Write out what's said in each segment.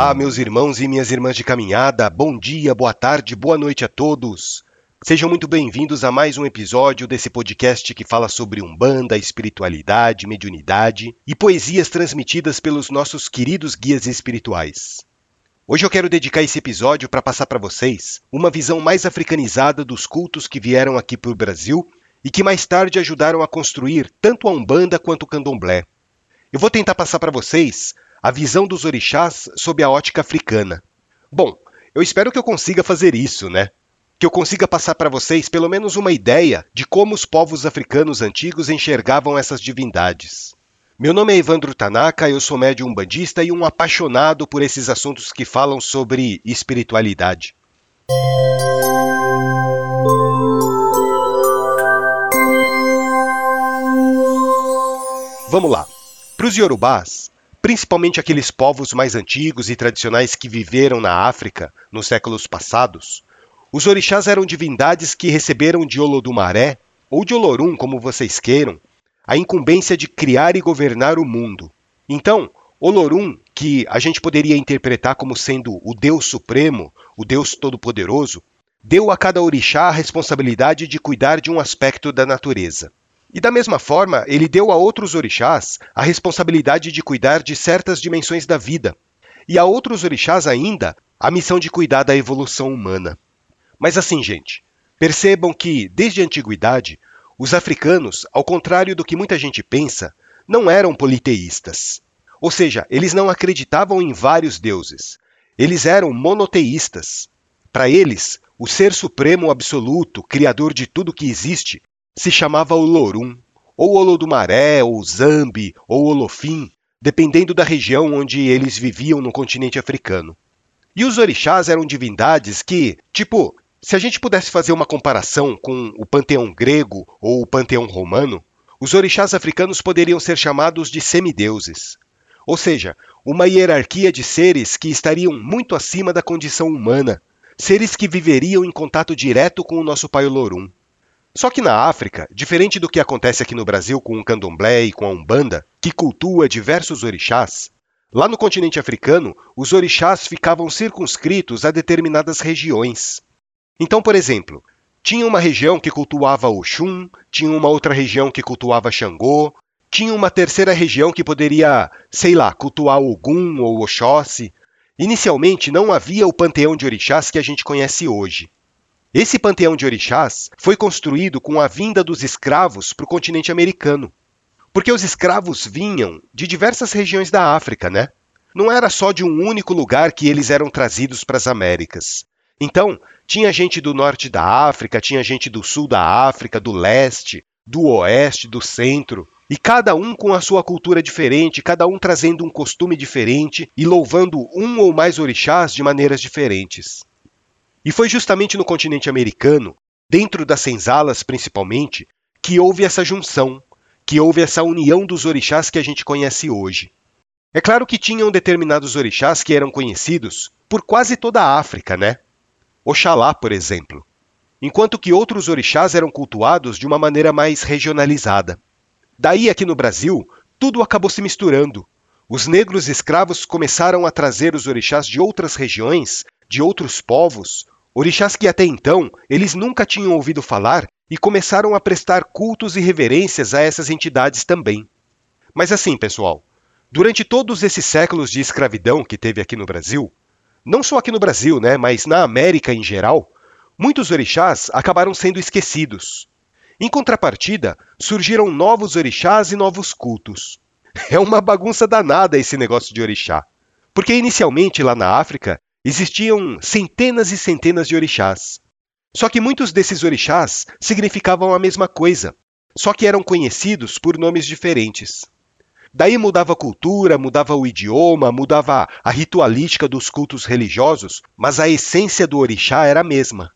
Olá, meus irmãos e minhas irmãs de caminhada, bom dia, boa tarde, boa noite a todos. Sejam muito bem-vindos a mais um episódio desse podcast que fala sobre Umbanda, espiritualidade, mediunidade e poesias transmitidas pelos nossos queridos guias espirituais. Hoje eu quero dedicar esse episódio para passar para vocês uma visão mais africanizada dos cultos que vieram aqui para o Brasil e que mais tarde ajudaram a construir tanto a Umbanda quanto o Candomblé. Eu vou tentar passar para vocês a visão dos orixás sob a ótica africana. Bom, eu espero que eu consiga fazer isso, né? Que eu consiga passar para vocês pelo menos uma ideia de como os povos africanos antigos enxergavam essas divindades. Meu nome é Evandro Tanaka, eu sou médium umbandista e um apaixonado por esses assuntos que falam sobre espiritualidade. Vamos lá. Para os Yorubás, principalmente aqueles povos mais antigos e tradicionais que viveram na África nos séculos passados, os orixás eram divindades que receberam de Olodumaré, ou de Olorum, como vocês queiram, a incumbência de criar e governar o mundo. Então, Olorum, que a gente poderia interpretar como sendo o Deus Supremo, o Deus Todo-Poderoso, deu a cada orixá a responsabilidade de cuidar de um aspecto da natureza. E da mesma forma, ele deu a outros orixás a responsabilidade de cuidar de certas dimensões da vida, e a outros orixás ainda a missão de cuidar da evolução humana. Mas assim, gente, percebam que, desde a antiguidade, os africanos, ao contrário do que muita gente pensa, não eram politeístas. Ou seja, eles não acreditavam em vários deuses. Eles eram monoteístas. Para eles, o ser supremo absoluto, criador de tudo que existe, se chamava Olorum, ou Olodumaré, ou Zambi, ou Olofim, dependendo da região onde eles viviam no continente africano. E os orixás eram divindades que, tipo, se a gente pudesse fazer uma comparação com o panteão grego ou o panteão romano, os orixás africanos poderiam ser chamados de semideuses. Ou seja, uma hierarquia de seres que estariam muito acima da condição humana, seres que viveriam em contato direto com o nosso pai Olorum. Só que na África, diferente do que acontece aqui no Brasil com o candomblé e com a Umbanda, que cultua diversos orixás, lá no continente africano, os orixás ficavam circunscritos a determinadas regiões. Então, por exemplo, tinha uma região que cultuava Oxum, tinha uma outra região que cultuava Xangô, tinha uma terceira região que poderia, sei lá, cultuar Ogum ou Oxóssi. Inicialmente não havia o panteão de orixás que a gente conhece hoje. Esse panteão de orixás foi construído com a vinda dos escravos para o continente americano. Porque os escravos vinham de diversas regiões da África, né? Não era só de um único lugar que eles eram trazidos para as Américas. Então, tinha gente do norte da África, tinha gente do sul da África, do leste, do oeste, do centro, e cada um com a sua cultura diferente, cada um trazendo um costume diferente e louvando um ou mais orixás de maneiras diferentes. E foi justamente no continente americano, dentro das senzalas principalmente, que houve essa junção, que houve essa união dos orixás que a gente conhece hoje. É claro que tinham determinados orixás que eram conhecidos por quase toda a África, né? Oxalá, por exemplo. Enquanto que outros orixás eram cultuados de uma maneira mais regionalizada. Daí, aqui no Brasil, tudo acabou se misturando. Os negros escravos começaram a trazer os orixás de outras regiões, de outros povos, orixás que até então eles nunca tinham ouvido falar e começaram a prestar cultos e reverências a essas entidades também. Mas assim, pessoal, durante todos esses séculos de escravidão que teve aqui no Brasil, não só aqui no Brasil, né, mas na América em geral, muitos orixás acabaram sendo esquecidos. Em contrapartida, surgiram novos orixás e novos cultos. É uma bagunça danada esse negócio de orixá. Porque inicialmente lá na África existiam centenas e centenas de orixás. Só que muitos desses orixás significavam a mesma coisa, só que eram conhecidos por nomes diferentes. Daí mudava a cultura, mudava o idioma, mudava a ritualística dos cultos religiosos, mas a essência do orixá era a mesma.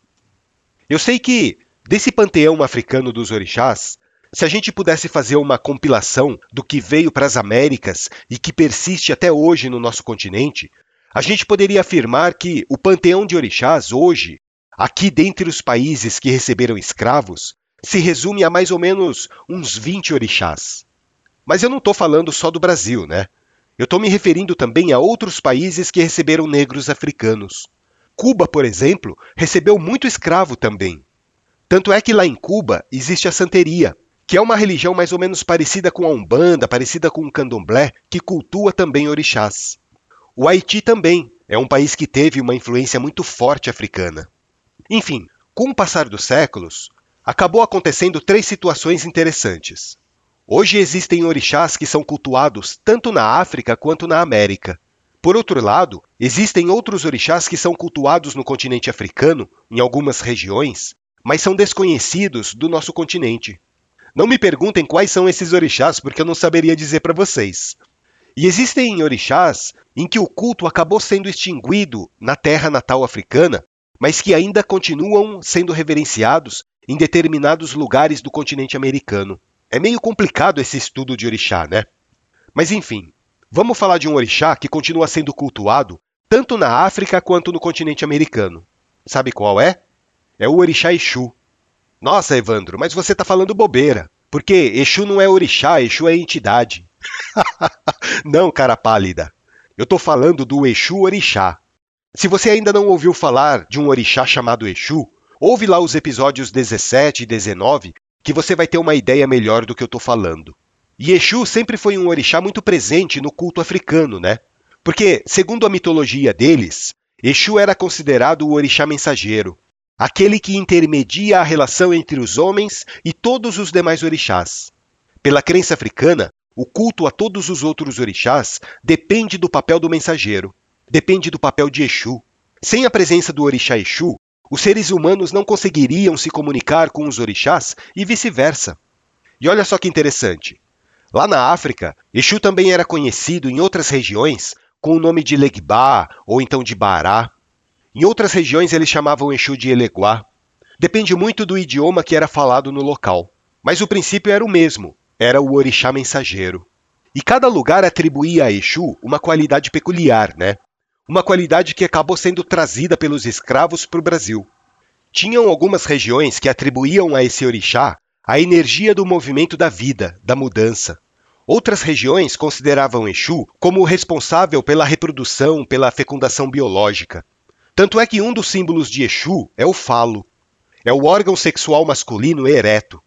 Eu sei que, desse panteão africano dos orixás, se a gente pudesse fazer uma compilação do que veio para as Américas e que persiste até hoje no nosso continente, a gente poderia afirmar que o panteão de orixás hoje, aqui dentre os países que receberam escravos, se resume a mais ou menos uns 20 orixás. Mas eu não estou falando só do Brasil, né? Eu estou me referindo também a outros países que receberam negros africanos. Cuba, por exemplo, recebeu muito escravo também. Tanto é que lá em Cuba existe a santeria, que é uma religião mais ou menos parecida com a Umbanda, parecida com o Candomblé, que cultua também orixás. O Haiti também é um país que teve uma influência muito forte africana. Enfim, com o passar dos séculos, acabou acontecendo três situações interessantes. Hoje existem orixás que são cultuados tanto na África quanto na América. Por outro lado, existem outros orixás que são cultuados no continente africano, em algumas regiões, mas são desconhecidos do nosso continente. Não me perguntem quais são esses orixás, porque eu não saberia dizer para vocês. E existem orixás em que o culto acabou sendo extinguido na terra natal africana, mas que ainda continuam sendo reverenciados em determinados lugares do continente americano. É meio complicado esse estudo de orixá, né? Mas enfim, vamos falar de um orixá que continua sendo cultuado tanto na África quanto no continente americano. Sabe qual é? É o orixá Exu. Nossa, Evandro, mas você está falando bobeira. Porque Exu não é orixá, Exu é entidade. não, cara pálida. Eu estou falando do Exu Orixá. Se você ainda não ouviu falar de um orixá chamado Exu, ouve lá os episódios 17 e 19 que você vai ter uma ideia melhor do que eu estou falando. E Exu sempre foi um orixá muito presente no culto africano, né? Porque, segundo a mitologia deles, Exu era considerado o orixá mensageiro, aquele que intermedia a relação entre os homens e todos os demais orixás. Pela crença africana, o culto a todos os outros orixás depende do papel do mensageiro, depende do papel de Exu. Sem a presença do orixá Exu, os seres humanos não conseguiriam se comunicar com os orixás e vice-versa. E olha só que interessante. Lá na África, Exu também era conhecido em outras regiões com o nome de Legba ou então de Bará. Em outras regiões eles chamavam Exu de Eleguá. Depende muito do idioma que era falado no local. Mas o princípio era o mesmo, era o orixá mensageiro. E cada lugar atribuía a Exu uma qualidade peculiar, né? uma qualidade que acabou sendo trazida pelos escravos para o Brasil. Tinham algumas regiões que atribuíam a esse orixá a energia do movimento da vida, da mudança. Outras regiões consideravam Exu como responsável pela reprodução, pela fecundação biológica. Tanto é que um dos símbolos de Exu é o falo. É o órgão sexual masculino ereto.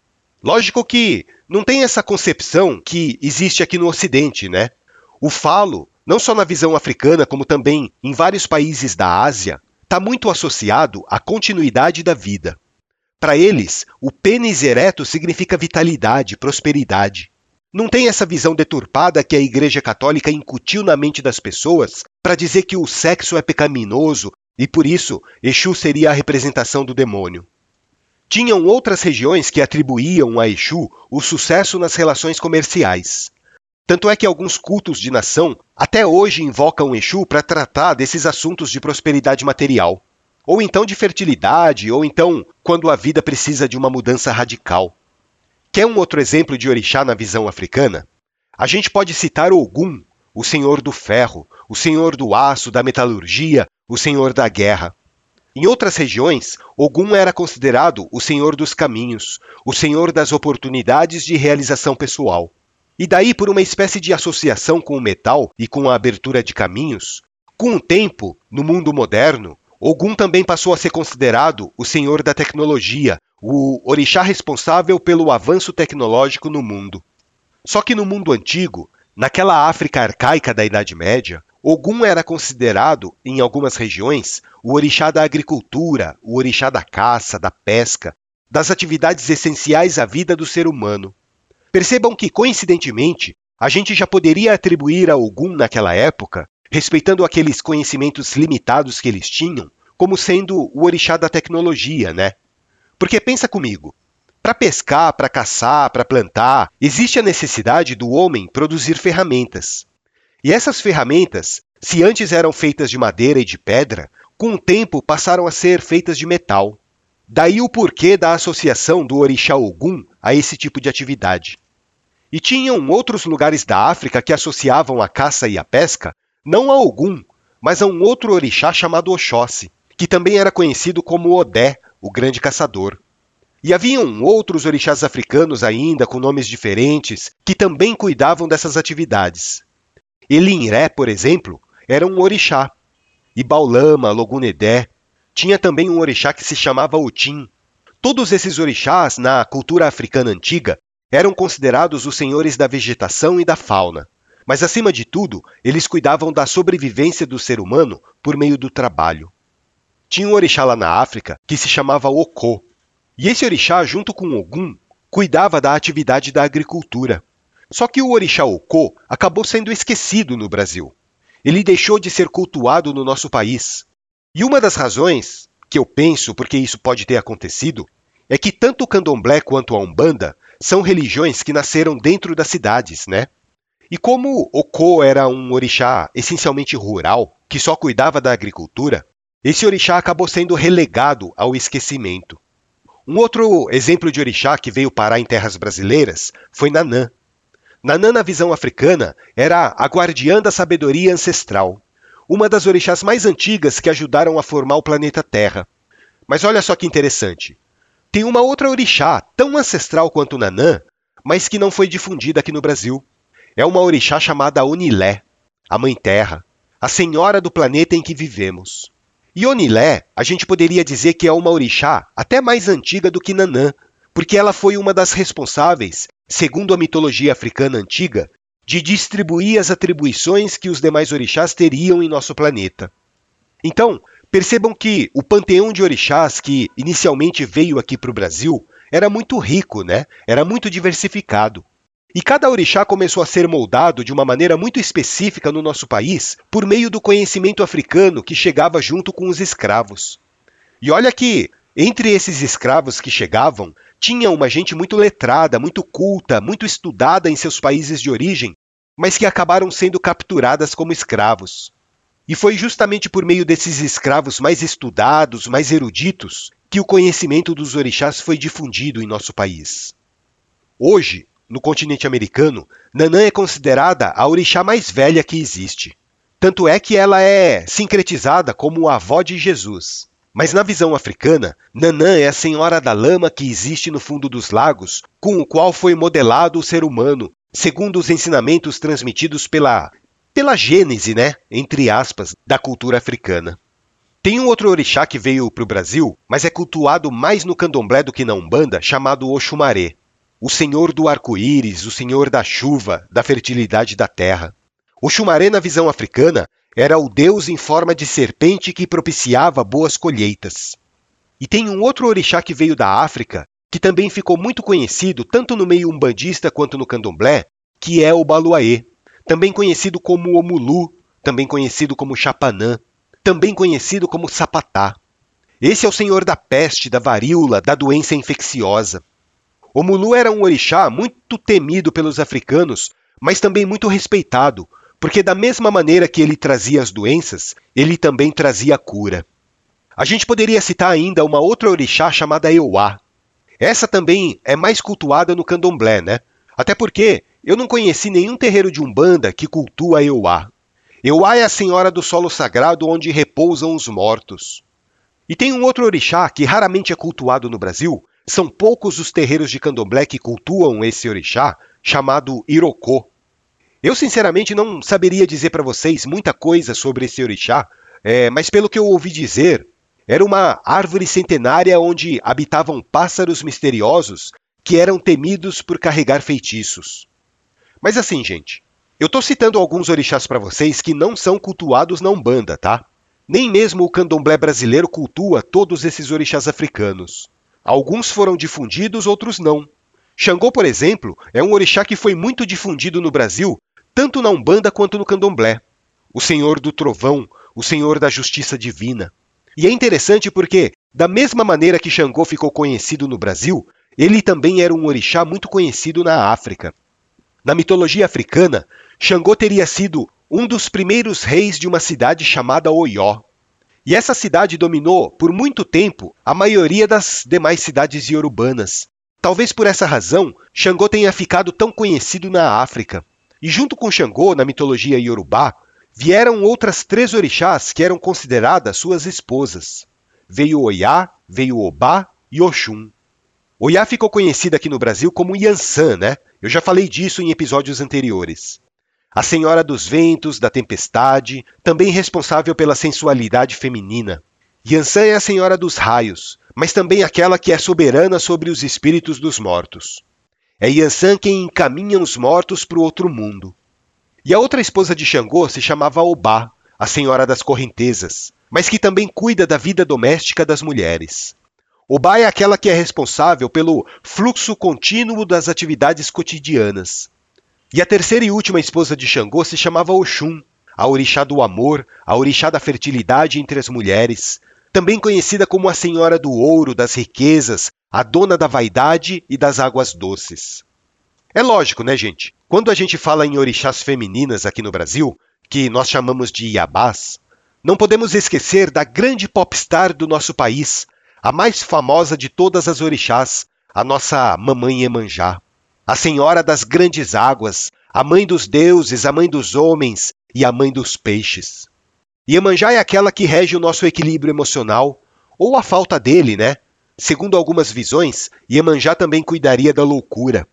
Lógico que não tem essa concepção que existe aqui no Ocidente, né? O falo não só na visão africana, como também em vários países da Ásia, está muito associado à continuidade da vida. Para eles, o pênis ereto significa vitalidade, prosperidade. Não tem essa visão deturpada que a Igreja Católica incutiu na mente das pessoas para dizer que o sexo é pecaminoso e por isso Exu seria a representação do demônio. Tinham outras regiões que atribuíam a Exu o sucesso nas relações comerciais. Tanto é que alguns cultos de nação até hoje invocam Exu para tratar desses assuntos de prosperidade material, ou então de fertilidade, ou então quando a vida precisa de uma mudança radical. Quer um outro exemplo de orixá na visão africana? A gente pode citar Ogum, o senhor do ferro, o senhor do aço, da metalurgia, o senhor da guerra. Em outras regiões, Ogum era considerado o senhor dos caminhos, o senhor das oportunidades de realização pessoal. E daí, por uma espécie de associação com o metal e com a abertura de caminhos, com o tempo, no mundo moderno, Ogum também passou a ser considerado o senhor da tecnologia, o orixá responsável pelo avanço tecnológico no mundo. Só que no mundo antigo, naquela África arcaica da Idade Média, Ogum era considerado, em algumas regiões, o orixá da agricultura, o orixá da caça, da pesca, das atividades essenciais à vida do ser humano. Percebam que, coincidentemente, a gente já poderia atribuir a Ogum naquela época, respeitando aqueles conhecimentos limitados que eles tinham, como sendo o orixá da tecnologia, né? Porque pensa comigo, para pescar, para caçar, para plantar, existe a necessidade do homem produzir ferramentas. E essas ferramentas, se antes eram feitas de madeira e de pedra, com o tempo passaram a ser feitas de metal. Daí o porquê da associação do orixá Ogum a esse tipo de atividade. E tinham outros lugares da África que associavam a caça e a pesca não a Ogum, mas a um outro orixá chamado Oxóssi, que também era conhecido como Odé, o grande caçador. E haviam outros orixás africanos ainda com nomes diferentes que também cuidavam dessas atividades. Elinré, por exemplo, era um orixá. E Baulama, Logunedé, tinha também um orixá que se chamava Otim. Todos esses orixás, na cultura africana antiga, eram considerados os senhores da vegetação e da fauna. Mas, acima de tudo, eles cuidavam da sobrevivência do ser humano por meio do trabalho. Tinha um orixá lá na África que se chamava Okô. E esse orixá, junto com Ogum, cuidava da atividade da agricultura. Só que o orixá Okô acabou sendo esquecido no Brasil. Ele deixou de ser cultuado no nosso país. E uma das razões que eu penso porque isso pode ter acontecido é que tanto o candomblé quanto a umbanda são religiões que nasceram dentro das cidades, né? E como Okô era um orixá essencialmente rural, que só cuidava da agricultura, esse orixá acabou sendo relegado ao esquecimento. Um outro exemplo de orixá que veio parar em terras brasileiras foi Nanã. Na visão africana, era a guardiã da sabedoria ancestral, uma das orixás mais antigas que ajudaram a formar o planeta Terra. Mas olha só que interessante. Tem uma outra orixá, tão ancestral quanto Nanã, mas que não foi difundida aqui no Brasil. É uma orixá chamada Onilé, a Mãe Terra, a senhora do planeta em que vivemos. E Onilé, a gente poderia dizer que é uma orixá até mais antiga do que Nanã, porque ela foi uma das responsáveis, segundo a mitologia africana antiga, de distribuir as atribuições que os demais orixás teriam em nosso planeta. Então, percebam que o panteão de orixás que inicialmente veio aqui para o Brasil era muito rico, né? Era muito diversificado. E cada orixá começou a ser moldado de uma maneira muito específica no nosso país por meio do conhecimento africano que chegava junto com os escravos. E olha que, entre esses escravos que chegavam, tinha uma gente muito letrada, muito culta, muito estudada em seus países de origem, mas que acabaram sendo capturadas como escravos. E foi justamente por meio desses escravos mais estudados, mais eruditos, que o conhecimento dos orixás foi difundido em nosso país. Hoje, no continente americano, Nanã é considerada a orixá mais velha que existe. Tanto é que ela é sincretizada como a avó de Jesus. Mas na visão africana, Nanã é a senhora da lama que existe no fundo dos lagos, com o qual foi modelado o ser humano, segundo os ensinamentos transmitidos pela pela gênese, né, entre aspas, da cultura africana. Tem um outro orixá que veio para o Brasil, mas é cultuado mais no candomblé do que na Umbanda, chamado Oxumaré o senhor do arco-íris, o senhor da chuva, da fertilidade da terra. O Xumaré, na visão africana, era o deus em forma de serpente que propiciava boas colheitas. E tem um outro orixá que veio da África, que também ficou muito conhecido tanto no meio umbandista quanto no candomblé, que é o Baluaê, também conhecido como Omulu, também conhecido como Chapanã, também conhecido como Sapatá. Esse é o senhor da peste, da varíola, da doença infecciosa. O Mulu era um orixá muito temido pelos africanos, mas também muito respeitado, porque da mesma maneira que ele trazia as doenças, ele também trazia a cura. A gente poderia citar ainda uma outra orixá chamada Euá. Essa também é mais cultuada no candomblé, né? Até porque eu não conheci nenhum terreiro de umbanda que cultua Euá. Euá é a senhora do solo sagrado onde repousam os mortos. E tem um outro orixá que raramente é cultuado no Brasil, são poucos os terreiros de candomblé que cultuam esse orixá, chamado Irocô. Eu, sinceramente, não saberia dizer para vocês muita coisa sobre esse orixá, é, mas pelo que eu ouvi dizer, era uma árvore centenária onde habitavam pássaros misteriosos que eram temidos por carregar feitiços. Mas assim, gente, eu estou citando alguns orixás para vocês que não são cultuados na Umbanda, tá? Nem mesmo o candomblé brasileiro cultua todos esses orixás africanos. Alguns foram difundidos, outros não. Xangô, por exemplo, é um orixá que foi muito difundido no Brasil, tanto na Umbanda quanto no Candomblé. O Senhor do Trovão, o Senhor da Justiça Divina. E é interessante porque, da mesma maneira que Xangô ficou conhecido no Brasil, ele também era um orixá muito conhecido na África. Na mitologia africana, Xangô teria sido um dos primeiros reis de uma cidade chamada Oió. E essa cidade dominou, por muito tempo, a maioria das demais cidades iorubanas. Talvez por essa razão, Xangô tenha ficado tão conhecido na África. E junto com Xangô, na mitologia iorubá, vieram outras três orixás que eram consideradas suas esposas. Veio Oiá, veio Obá e Oxum. Oiá ficou conhecida aqui no Brasil como Yansan, né? Eu já falei disso em episódios anteriores. a senhora dos ventos, da tempestade, também responsável pela sensualidade feminina. Yansan é a senhora dos raios, mas também aquela que é soberana sobre os espíritos dos mortos. É Yansan quem encaminha os mortos para o outro mundo. E a outra esposa de Xangô se chamava Obá, a senhora das correntezas, mas que também cuida da vida doméstica das mulheres. Obá é aquela que é responsável pelo fluxo contínuo das atividades cotidianas. E a terceira e última esposa de Xangô se chamava Oxum, a orixá do amor, a orixá da fertilidade entre as mulheres, também conhecida como a Senhora do Ouro, das riquezas, a dona da vaidade e das águas doces. É lógico, né, gente? Quando a gente fala em orixás femininas aqui no Brasil, que nós chamamos de Iabás, não podemos esquecer da grande popstar do nosso país, a mais famosa de todas as orixás, a nossa Mamãe Emanjá a Senhora das grandes águas, a Mãe dos deuses, a Mãe dos homens e a Mãe dos peixes. Iemanjá é aquela que rege o nosso equilíbrio emocional, ou a falta dele, né? Segundo algumas visões, Iemanjá também cuidaria da loucura.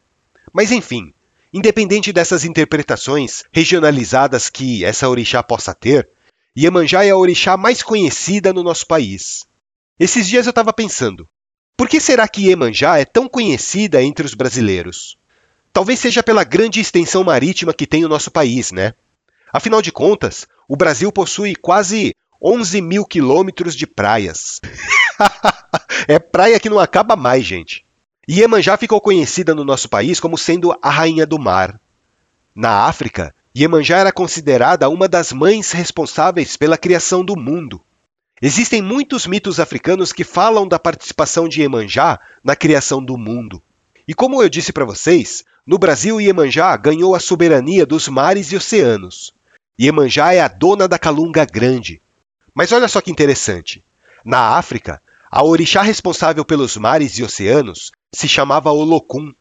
Mas enfim, independente dessas interpretações regionalizadas que essa orixá possa ter, Iemanjá é a orixá mais conhecida no nosso país. Esses dias eu estava pensando, por que será que Iemanjá é tão conhecida entre os brasileiros? Talvez seja pela grande extensão marítima que tem o nosso país, né? Afinal de contas, o Brasil possui quase 11 mil quilômetros de praias. é praia que não acaba mais, gente. Iemanjá ficou conhecida no nosso país como sendo a rainha do mar. Na África, Iemanjá era considerada uma das mães responsáveis pela criação do mundo. Existem muitos mitos africanos que falam da participação de Iemanjá na criação do mundo. E como eu disse para vocês, no Brasil, Iemanjá ganhou a soberania dos mares e oceanos. Iemanjá é a dona da Calunga Grande. Mas olha só que interessante. Na África, a orixá responsável pelos mares e oceanos se chamava Olokun.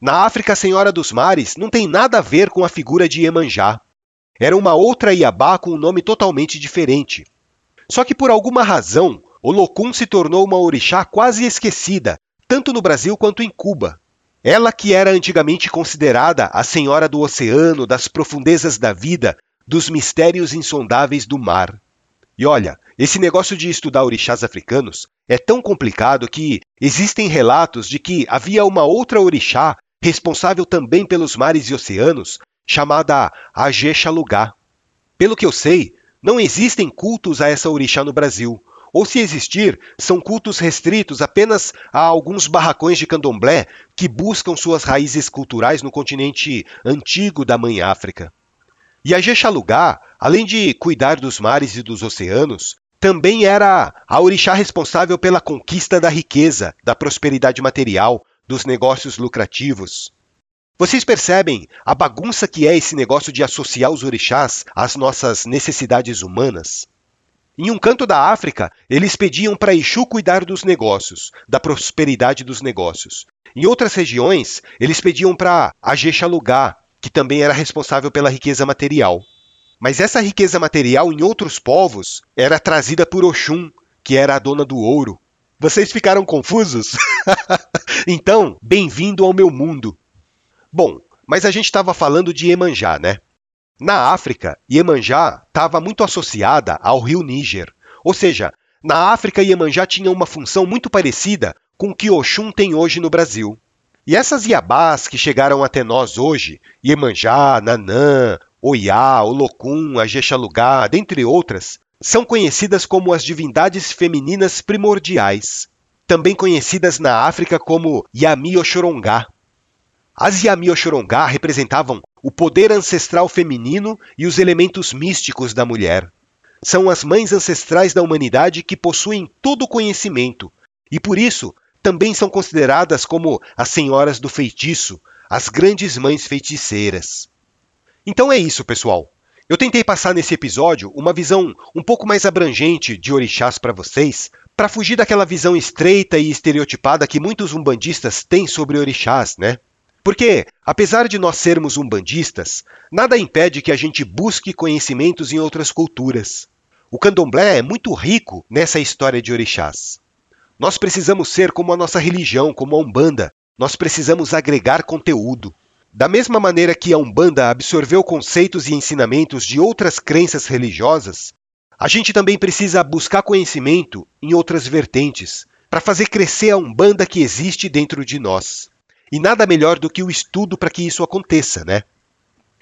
Na África, Senhora dos Mares não tem nada a ver com a figura de Iemanjá. Era uma outra Iabá com um nome totalmente diferente. Só que por alguma razão, Olokun se tornou uma orixá quase esquecida, tanto no Brasil quanto em Cuba. Ela que era antigamente considerada a senhora do oceano, das profundezas da vida, dos mistérios insondáveis do mar. E olha, esse negócio de estudar orixás africanos é tão complicado que existem relatos de que havia uma outra orixá responsável também pelos mares e oceanos, chamada Ajé Xalugá. Pelo que eu sei, não existem cultos a essa orixá no Brasil, ou se existir, são cultos restritos apenas a alguns barracões de candomblé que buscam suas raízes culturais no continente antigo da Mãe África. E a Jexalugá, além de cuidar dos mares e dos oceanos, também era a orixá responsável pela conquista da riqueza, da prosperidade material, dos negócios lucrativos. Vocês percebem a bagunça que é esse negócio de associar os orixás às nossas necessidades humanas? Em um canto da África, eles pediam para Exu cuidar dos negócios, da prosperidade dos negócios. Em outras regiões, eles pediam para Ajexalugá, que também era responsável pela riqueza material. Mas essa riqueza material em outros povos era trazida por Oxum, que era a dona do ouro. Vocês ficaram confusos? então, bem-vindo ao meu mundo. Bom, mas a gente estava falando de Emanjá, né? Na África, Iemanjá estava muito associada ao rio Níger. Ou seja, na África, Iemanjá tinha uma função muito parecida com o que Oxum tem hoje no Brasil. E essas Iabás que chegaram até nós hoje, Iemanjá, Nanã, Oiá, Olocum, Ajexalugá, dentre outras, são conhecidas como as divindades femininas primordiais, também conhecidas na África como Yami Oxorongá. As Yami Oxorongá representavam o poder ancestral feminino e os elementos místicos da mulher. São as mães ancestrais da humanidade que possuem todo o conhecimento e, por isso, também são consideradas como as senhoras do feitiço, as grandes mães feiticeiras. Então é isso, pessoal. Eu tentei passar nesse episódio uma visão um pouco mais abrangente de orixás para vocês, para fugir daquela visão estreita e estereotipada que muitos umbandistas têm sobre orixás, né? Porque, apesar de nós sermos umbandistas, nada impede que a gente busque conhecimentos em outras culturas. O candomblé é muito rico nessa história de orixás. Nós precisamos ser como a nossa religião, como a Umbanda. Nós precisamos agregar conteúdo. Da mesma maneira que a Umbanda absorveu conceitos e ensinamentos de outras crenças religiosas, a gente também precisa buscar conhecimento em outras vertentes para fazer crescer a Umbanda que existe dentro de nós. E nada melhor do que o estudo para que isso aconteça, né?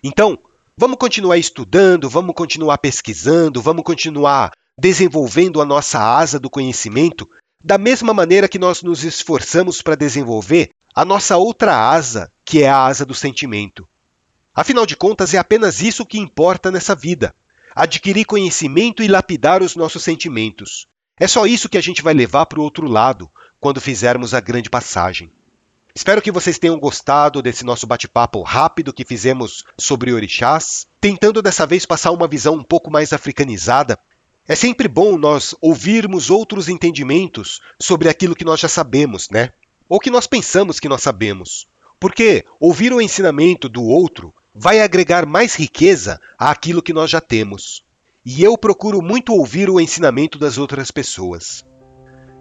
Então, vamos continuar estudando, vamos continuar pesquisando, vamos continuar desenvolvendo a nossa asa do conhecimento, da mesma maneira que nós nos esforçamos para desenvolver a nossa outra asa, que é a asa do sentimento. Afinal de contas, é apenas isso que importa nessa vida: adquirir conhecimento e lapidar os nossos sentimentos. É só isso que a gente vai levar para o outro lado quando fizermos a grande passagem. Espero que vocês tenham gostado desse nosso bate-papo rápido que fizemos sobre orixás, tentando dessa vez passar uma visão um pouco mais africanizada. É sempre bom nós ouvirmos outros entendimentos sobre aquilo que nós já sabemos, né? Ou que nós pensamos que nós sabemos. Porque ouvir o ensinamento do outro vai agregar mais riqueza àquilo que nós já temos. E eu procuro muito ouvir o ensinamento das outras pessoas.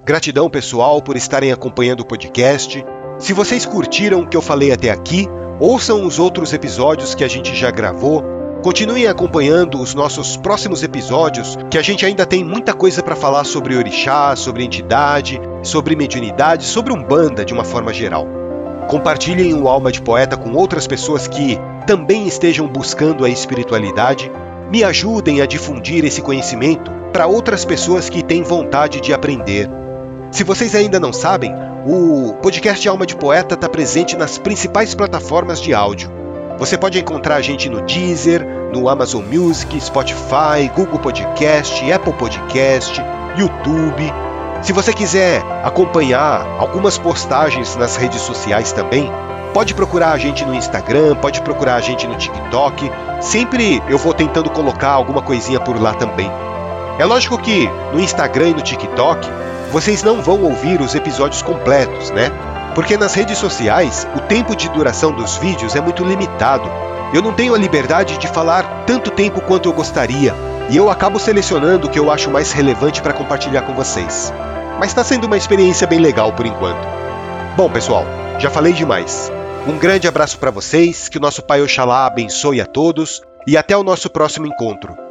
Gratidão, pessoal, por estarem acompanhando o podcast. Se vocês curtiram o que eu falei até aqui, ouçam os outros episódios que a gente já gravou. Continuem acompanhando os nossos próximos episódios, que a gente ainda tem muita coisa para falar sobre orixá, sobre entidade, sobre mediunidade, sobre umbanda de uma forma geral. Compartilhem o Alma de Poeta com outras pessoas que também estejam buscando a espiritualidade. Me ajudem a difundir esse conhecimento para outras pessoas que têm vontade de aprender. Se vocês ainda não sabem, o podcast Alma de Poeta está presente nas principais plataformas de áudio. Você pode encontrar a gente no Deezer, no Amazon Music, Spotify, Google Podcast, Apple Podcast, YouTube. Se você quiser acompanhar algumas postagens nas redes sociais também, pode procurar a gente no Instagram, pode procurar a gente no TikTok. Sempre eu vou tentando colocar alguma coisinha por lá também. É lógico que no Instagram e no TikTok vocês não vão ouvir os episódios completos, né? Porque nas redes sociais o tempo de duração dos vídeos é muito limitado. Eu não tenho a liberdade de falar tanto tempo quanto eu gostaria, e eu acabo selecionando o que eu acho mais relevante para compartilhar com vocês. Mas está sendo uma experiência bem legal por enquanto. Bom, pessoal, já falei demais. Um grande abraço para vocês, que o nosso Pai Oxalá abençoe a todos e até o nosso próximo encontro.